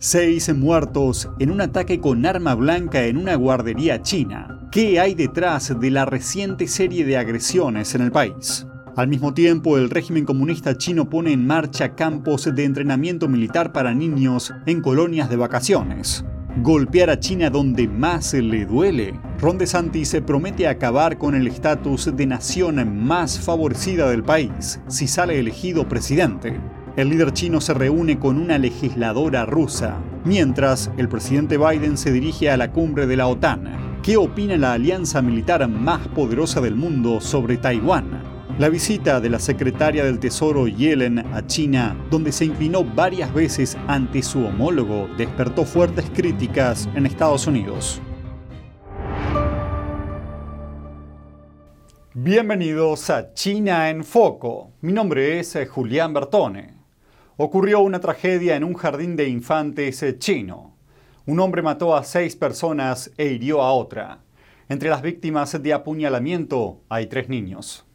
Seis muertos en un ataque con arma blanca en una guardería china. ¿Qué hay detrás de la reciente serie de agresiones en el país? Al mismo tiempo, el régimen comunista chino pone en marcha campos de entrenamiento militar para niños en colonias de vacaciones. Golpear a China donde más le duele. Ron DeSantis se promete acabar con el estatus de nación más favorecida del país si sale elegido presidente el líder chino se reúne con una legisladora rusa, mientras el presidente Biden se dirige a la cumbre de la OTAN. ¿Qué opina la alianza militar más poderosa del mundo sobre Taiwán? La visita de la secretaria del Tesoro Yellen a China, donde se inclinó varias veces ante su homólogo, despertó fuertes críticas en Estados Unidos. Bienvenidos a China en Foco. Mi nombre es Julián Bertone ocurrió una tragedia en un jardín de infantes chino. Un hombre mató a seis personas e hirió a otra. Entre las víctimas de apuñalamiento hay tres niños.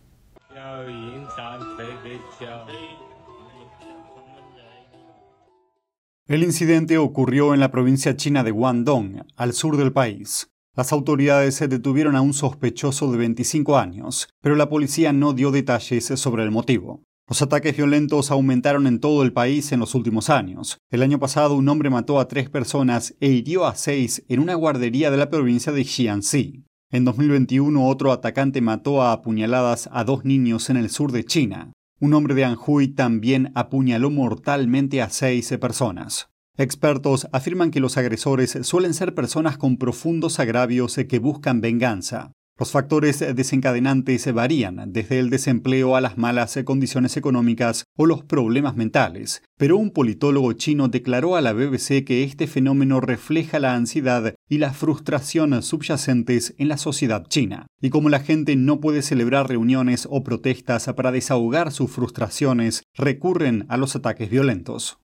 El incidente ocurrió en la provincia china de Guangdong, al sur del país. Las autoridades detuvieron a un sospechoso de 25 años, pero la policía no dio detalles sobre el motivo. Los ataques violentos aumentaron en todo el país en los últimos años. El año pasado un hombre mató a tres personas e hirió a seis en una guardería de la provincia de Jiangxi. En 2021 otro atacante mató a apuñaladas a dos niños en el sur de China. Un hombre de Anhui también apuñaló mortalmente a seis personas. Expertos afirman que los agresores suelen ser personas con profundos agravios que buscan venganza. Los factores desencadenantes varían, desde el desempleo a las malas condiciones económicas o los problemas mentales, pero un politólogo chino declaró a la BBC que este fenómeno refleja la ansiedad y la frustración subyacentes en la sociedad china, y como la gente no puede celebrar reuniones o protestas para desahogar sus frustraciones, recurren a los ataques violentos.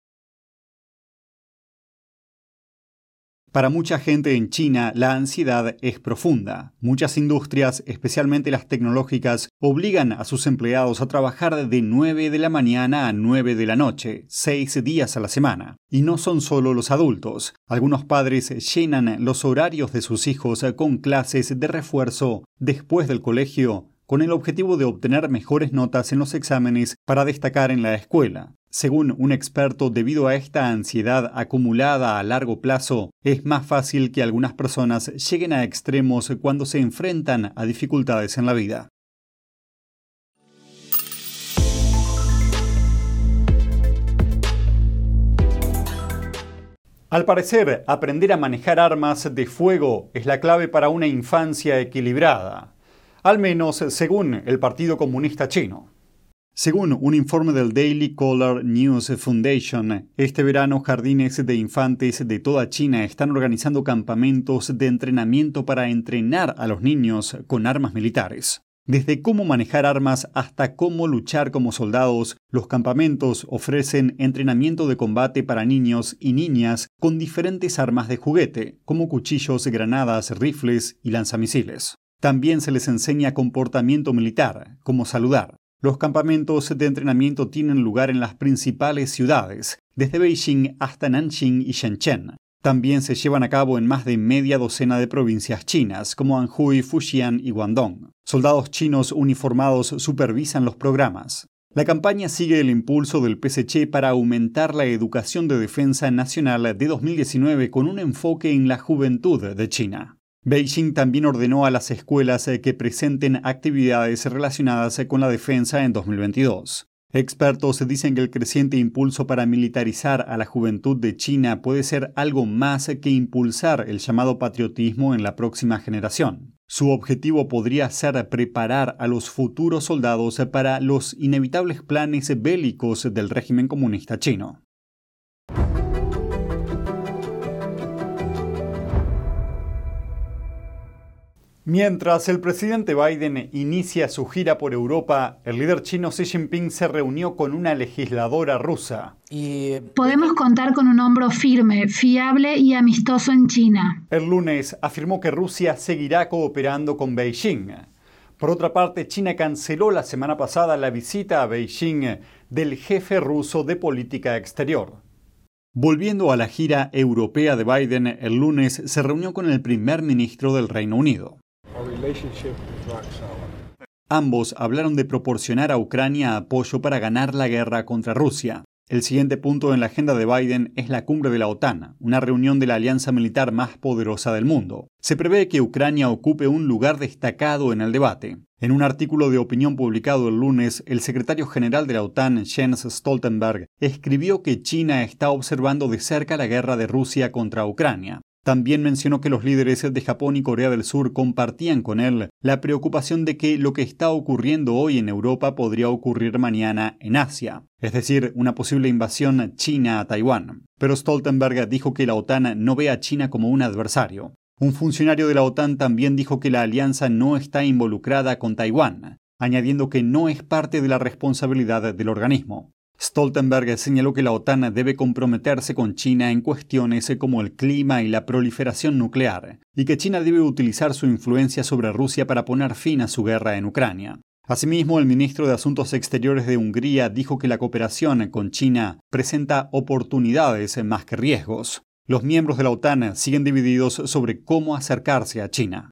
Para mucha gente en China, la ansiedad es profunda. Muchas industrias, especialmente las tecnológicas, obligan a sus empleados a trabajar de 9 de la mañana a 9 de la noche, seis días a la semana. Y no son solo los adultos. Algunos padres llenan los horarios de sus hijos con clases de refuerzo después del colegio con el objetivo de obtener mejores notas en los exámenes para destacar en la escuela. Según un experto, debido a esta ansiedad acumulada a largo plazo, es más fácil que algunas personas lleguen a extremos cuando se enfrentan a dificultades en la vida. Al parecer, aprender a manejar armas de fuego es la clave para una infancia equilibrada, al menos según el Partido Comunista Chino. Según un informe del Daily Caller News Foundation, este verano jardines de infantes de toda China están organizando campamentos de entrenamiento para entrenar a los niños con armas militares. Desde cómo manejar armas hasta cómo luchar como soldados, los campamentos ofrecen entrenamiento de combate para niños y niñas con diferentes armas de juguete, como cuchillos, granadas, rifles y lanzamisiles. También se les enseña comportamiento militar, como saludar, los campamentos de entrenamiento tienen lugar en las principales ciudades, desde Beijing hasta Nanjing y Shenzhen. También se llevan a cabo en más de media docena de provincias chinas, como Anhui, Fujian y Guangdong. Soldados chinos uniformados supervisan los programas. La campaña sigue el impulso del PSC para aumentar la educación de defensa nacional de 2019 con un enfoque en la juventud de China. Beijing también ordenó a las escuelas eh, que presenten actividades relacionadas eh, con la defensa en 2022. Expertos dicen que el creciente impulso para militarizar a la juventud de China puede ser algo más que impulsar el llamado patriotismo en la próxima generación. Su objetivo podría ser preparar a los futuros soldados para los inevitables planes bélicos del régimen comunista chino. Mientras el presidente Biden inicia su gira por Europa, el líder chino Xi Jinping se reunió con una legisladora rusa. Podemos contar con un hombro firme, fiable y amistoso en China. El lunes afirmó que Rusia seguirá cooperando con Beijing. Por otra parte, China canceló la semana pasada la visita a Beijing del jefe ruso de política exterior. Volviendo a la gira europea de Biden, el lunes se reunió con el primer ministro del Reino Unido. Ambos hablaron de proporcionar a Ucrania apoyo para ganar la guerra contra Rusia. El siguiente punto en la agenda de Biden es la cumbre de la OTAN, una reunión de la alianza militar más poderosa del mundo. Se prevé que Ucrania ocupe un lugar destacado en el debate. En un artículo de opinión publicado el lunes, el secretario general de la OTAN, Jens Stoltenberg, escribió que China está observando de cerca la guerra de Rusia contra Ucrania. También mencionó que los líderes de Japón y Corea del Sur compartían con él la preocupación de que lo que está ocurriendo hoy en Europa podría ocurrir mañana en Asia, es decir, una posible invasión china a Taiwán. Pero Stoltenberg dijo que la OTAN no ve a China como un adversario. Un funcionario de la OTAN también dijo que la alianza no está involucrada con Taiwán, añadiendo que no es parte de la responsabilidad del organismo. Stoltenberg señaló que la OTAN debe comprometerse con China en cuestiones como el clima y la proliferación nuclear, y que China debe utilizar su influencia sobre Rusia para poner fin a su guerra en Ucrania. Asimismo, el ministro de Asuntos Exteriores de Hungría dijo que la cooperación con China presenta oportunidades más que riesgos. Los miembros de la OTAN siguen divididos sobre cómo acercarse a China.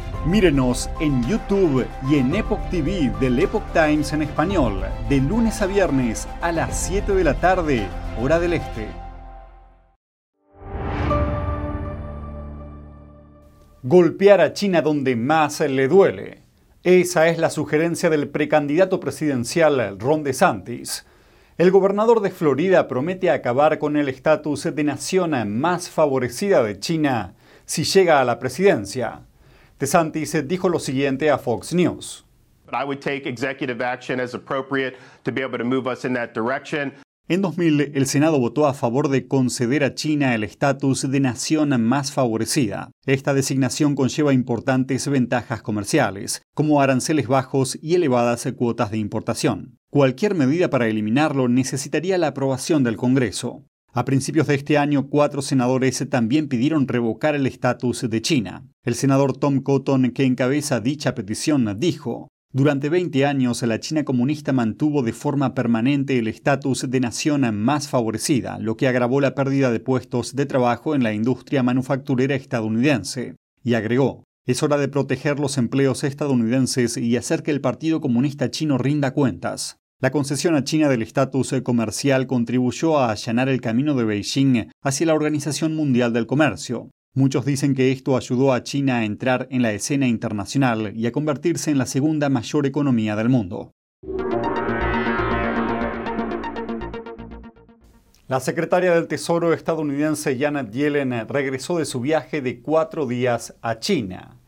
Mírenos en YouTube y en Epoch TV del Epoch Times en español, de lunes a viernes a las 7 de la tarde, hora del este. Golpear a China donde más le duele. Esa es la sugerencia del precandidato presidencial Ron DeSantis. El gobernador de Florida promete acabar con el estatus de nación más favorecida de China si llega a la presidencia. DeSantis dijo lo siguiente a Fox News. En 2000, el Senado votó a favor de conceder a China el estatus de nación más favorecida. Esta designación conlleva importantes ventajas comerciales, como aranceles bajos y elevadas cuotas de importación. Cualquier medida para eliminarlo necesitaría la aprobación del Congreso. A principios de este año, cuatro senadores también pidieron revocar el estatus de China. El senador Tom Cotton, que encabeza dicha petición, dijo, durante 20 años la China comunista mantuvo de forma permanente el estatus de nación más favorecida, lo que agravó la pérdida de puestos de trabajo en la industria manufacturera estadounidense. Y agregó, es hora de proteger los empleos estadounidenses y hacer que el Partido Comunista Chino rinda cuentas. La concesión a China del estatus comercial contribuyó a allanar el camino de Beijing hacia la Organización Mundial del Comercio. Muchos dicen que esto ayudó a China a entrar en la escena internacional y a convertirse en la segunda mayor economía del mundo. La secretaria del Tesoro estadounidense Janet Yellen regresó de su viaje de cuatro días a China.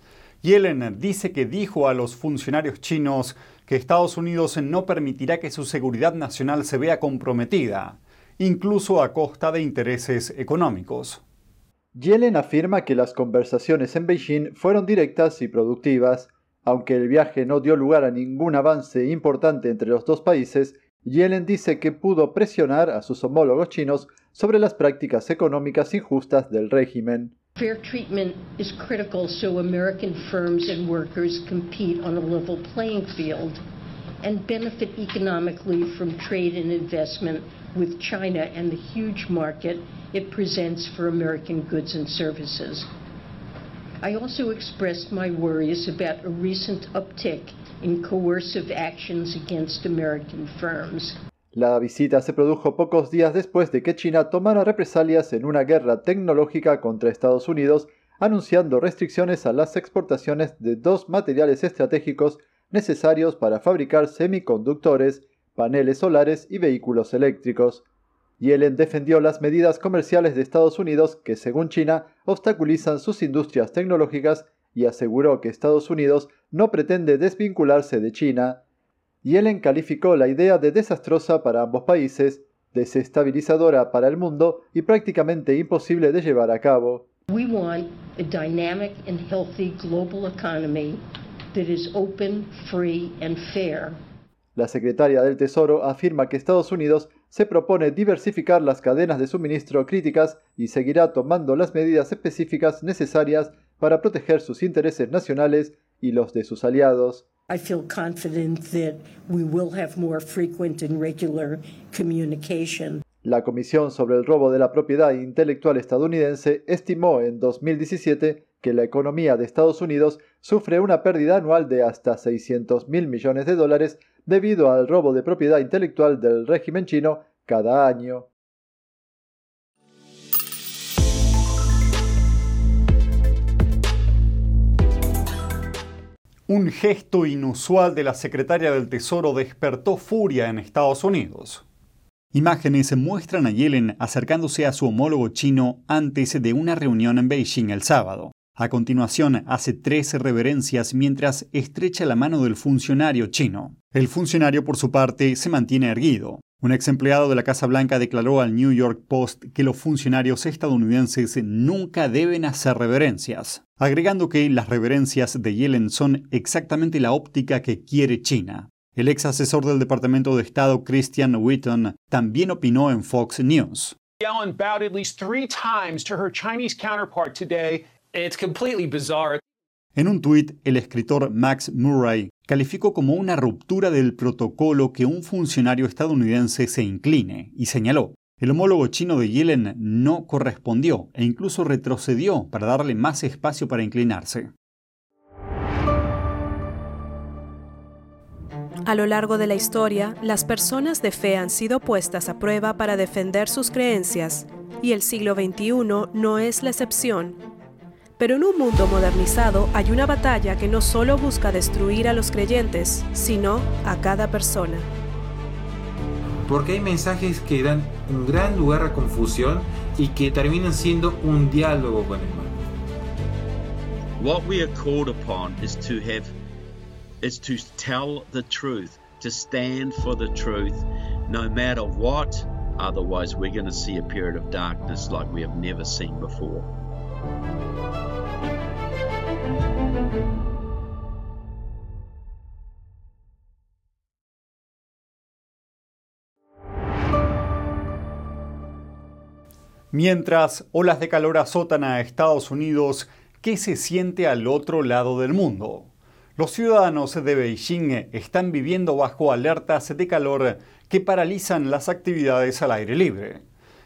Yellen dice que dijo a los funcionarios chinos que Estados Unidos no permitirá que su seguridad nacional se vea comprometida, incluso a costa de intereses económicos. Yellen afirma que las conversaciones en Beijing fueron directas y productivas. Aunque el viaje no dio lugar a ningún avance importante entre los dos países, Yellen dice que pudo presionar a sus homólogos chinos sobre las prácticas económicas injustas del régimen. Fair treatment is critical so American firms and workers compete on a level playing field and benefit economically from trade and investment with China and the huge market it presents for American goods and services. I also expressed my worries about a recent uptick in coercive actions against American firms. La visita se produjo pocos días después de que China tomara represalias en una guerra tecnológica contra Estados Unidos, anunciando restricciones a las exportaciones de dos materiales estratégicos necesarios para fabricar semiconductores, paneles solares y vehículos eléctricos. Yellen defendió las medidas comerciales de Estados Unidos que, según China, obstaculizan sus industrias tecnológicas y aseguró que Estados Unidos no pretende desvincularse de China Yellen calificó la idea de desastrosa para ambos países, desestabilizadora para el mundo y prácticamente imposible de llevar a cabo. We want a dynamic and healthy global economy that is open, free and fair. La secretaria del Tesoro afirma que Estados Unidos se propone diversificar las cadenas de suministro críticas y seguirá tomando las medidas específicas necesarias para proteger sus intereses nacionales y los de sus aliados. I feel confident that we will have more frequent and regular communication. La Comisión sobre el Robo de la Propiedad Intelectual estadounidense estimó en 2017 que la economía de Estados Unidos sufre una pérdida anual de hasta 600 mil millones de dólares debido al robo de propiedad intelectual del régimen chino cada año. Un gesto inusual de la secretaria del Tesoro despertó furia en Estados Unidos. Imágenes muestran a Yellen acercándose a su homólogo chino antes de una reunión en Beijing el sábado. A continuación, hace tres reverencias mientras estrecha la mano del funcionario chino. El funcionario, por su parte, se mantiene erguido. Un ex empleado de la Casa Blanca declaró al New York Post que los funcionarios estadounidenses nunca deben hacer reverencias, agregando que las reverencias de Yellen son exactamente la óptica que quiere China. El ex asesor del Departamento de Estado Christian Wheaton también opinó en Fox News. Yellen bowed at least three times to her Chinese counterpart today. It's completely bizarre. En un tuit, el escritor Max Murray calificó como una ruptura del protocolo que un funcionario estadounidense se incline y señaló, el homólogo chino de Yellen no correspondió e incluso retrocedió para darle más espacio para inclinarse. A lo largo de la historia, las personas de fe han sido puestas a prueba para defender sus creencias, y el siglo XXI no es la excepción. Pero en un mundo modernizado hay una batalla que no solo busca destruir a los creyentes, sino a cada persona. Porque hay mensajes que dan un gran lugar a confusión y que terminan siendo un diálogo con el mal. What we are called upon is to have is to tell the truth, to stand for the truth no matter what. Otherwise, we're going to see a period of darkness like we have never seen before. Mientras olas de calor azotan a Estados Unidos, ¿qué se siente al otro lado del mundo? Los ciudadanos de Beijing están viviendo bajo alertas de calor que paralizan las actividades al aire libre.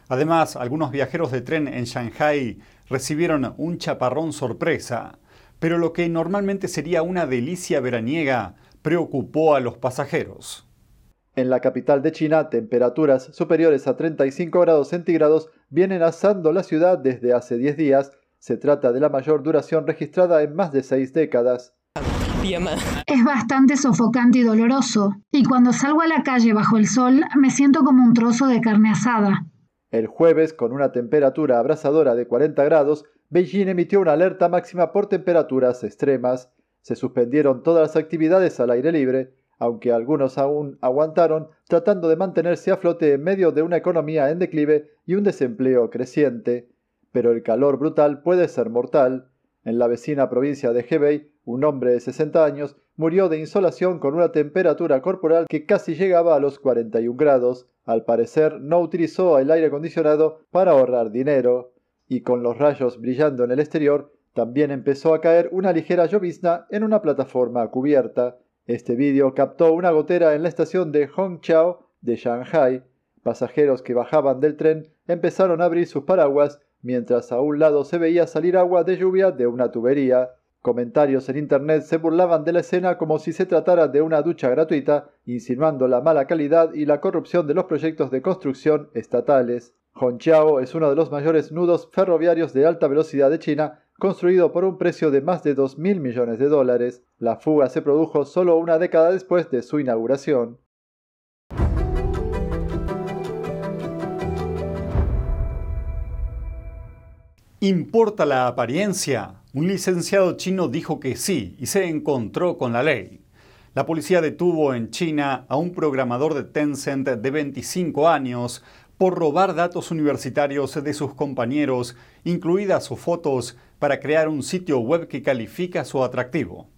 Además, algunos viajeros de tren en Shanghai recibieron un chaparrón sorpresa, pero lo que normalmente sería una delicia veraniega preocupó a los pasajeros. En la capital de China, temperaturas superiores a 35 grados centígrados vienen asando la ciudad desde hace 10 días. Se trata de la mayor duración registrada en más de 6 décadas. Es bastante sofocante y doloroso, y cuando salgo a la calle bajo el sol me siento como un trozo de carne asada. El jueves, con una temperatura abrasadora de 40 grados, Beijing emitió una alerta máxima por temperaturas extremas. Se suspendieron todas las actividades al aire libre, aunque algunos aún aguantaron tratando de mantenerse a flote en medio de una economía en declive y un desempleo creciente. Pero el calor brutal puede ser mortal. En la vecina provincia de Hebei, un hombre de 60 años murió de insolación con una temperatura corporal que casi llegaba a los 41 grados. Al parecer no utilizó el aire acondicionado para ahorrar dinero. Y con los rayos brillando en el exterior, también empezó a caer una ligera llovizna en una plataforma cubierta. Este vídeo captó una gotera en la estación de Hongqiao de Shanghai. Pasajeros que bajaban del tren empezaron a abrir sus paraguas mientras a un lado se veía salir agua de lluvia de una tubería. Comentarios en internet se burlaban de la escena como si se tratara de una ducha gratuita, insinuando la mala calidad y la corrupción de los proyectos de construcción estatales. Hongqiao es uno de los mayores nudos ferroviarios de alta velocidad de China construido por un precio de más de 2.000 millones de dólares. La fuga se produjo solo una década después de su inauguración. ¿Importa la apariencia? Un licenciado chino dijo que sí y se encontró con la ley. La policía detuvo en China a un programador de Tencent de 25 años por robar datos universitarios de sus compañeros, incluidas sus fotos, para crear un sitio web que califica su atractivo.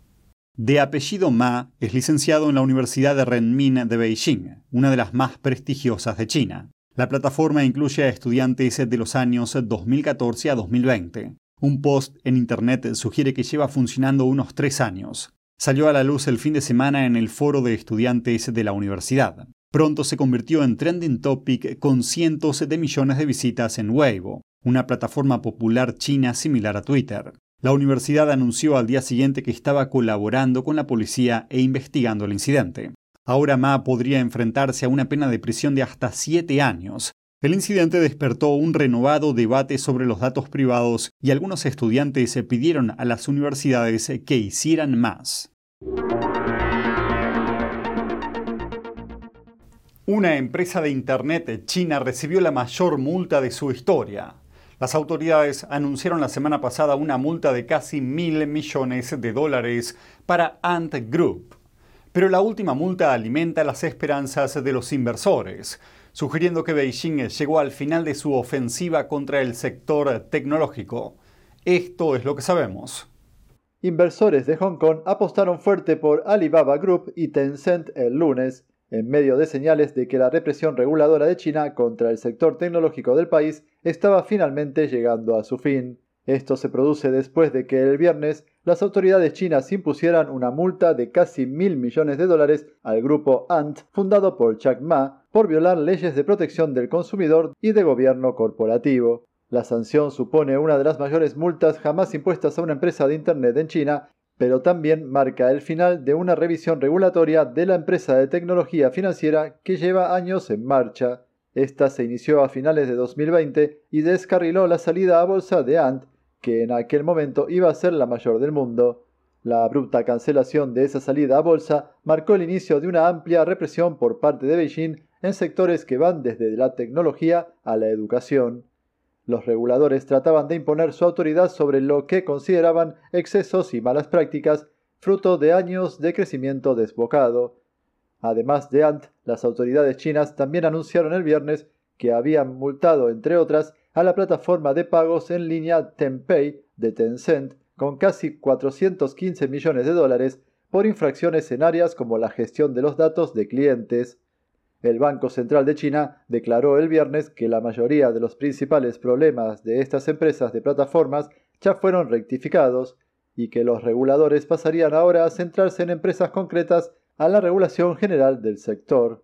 De apellido Ma, es licenciado en la Universidad de Renmin de Beijing, una de las más prestigiosas de China. La plataforma incluye a estudiantes de los años 2014 a 2020. Un post en Internet sugiere que lleva funcionando unos tres años. Salió a la luz el fin de semana en el foro de estudiantes de la universidad. Pronto se convirtió en trending topic con cientos de millones de visitas en Weibo, una plataforma popular china similar a Twitter. La universidad anunció al día siguiente que estaba colaborando con la policía e investigando el incidente. Ahora Ma podría enfrentarse a una pena de prisión de hasta siete años. El incidente despertó un renovado debate sobre los datos privados y algunos estudiantes pidieron a las universidades que hicieran más. Una empresa de Internet china recibió la mayor multa de su historia. Las autoridades anunciaron la semana pasada una multa de casi mil millones de dólares para Ant Group. Pero la última multa alimenta las esperanzas de los inversores, sugiriendo que Beijing llegó al final de su ofensiva contra el sector tecnológico. Esto es lo que sabemos. Inversores de Hong Kong apostaron fuerte por Alibaba Group y Tencent el lunes, en medio de señales de que la represión reguladora de China contra el sector tecnológico del país estaba finalmente llegando a su fin. Esto se produce después de que el viernes las autoridades chinas impusieran una multa de casi mil millones de dólares al grupo Ant, fundado por Jack Ma, por violar leyes de protección del consumidor y de gobierno corporativo. La sanción supone una de las mayores multas jamás impuestas a una empresa de Internet en China, pero también marca el final de una revisión regulatoria de la empresa de tecnología financiera que lleva años en marcha. Esta se inició a finales de 2020 y descarriló la salida a bolsa de Ant, que en aquel momento iba a ser la mayor del mundo. La abrupta cancelación de esa salida a bolsa marcó el inicio de una amplia represión por parte de Beijing en sectores que van desde la tecnología a la educación. Los reguladores trataban de imponer su autoridad sobre lo que consideraban excesos y malas prácticas, fruto de años de crecimiento desbocado. Además de Ant, las autoridades chinas también anunciaron el viernes que habían multado, entre otras, a la plataforma de pagos en línea Tenpay de Tencent con casi 415 millones de dólares por infracciones en áreas como la gestión de los datos de clientes. El Banco Central de China declaró el viernes que la mayoría de los principales problemas de estas empresas de plataformas ya fueron rectificados y que los reguladores pasarían ahora a centrarse en empresas concretas a la regulación general del sector.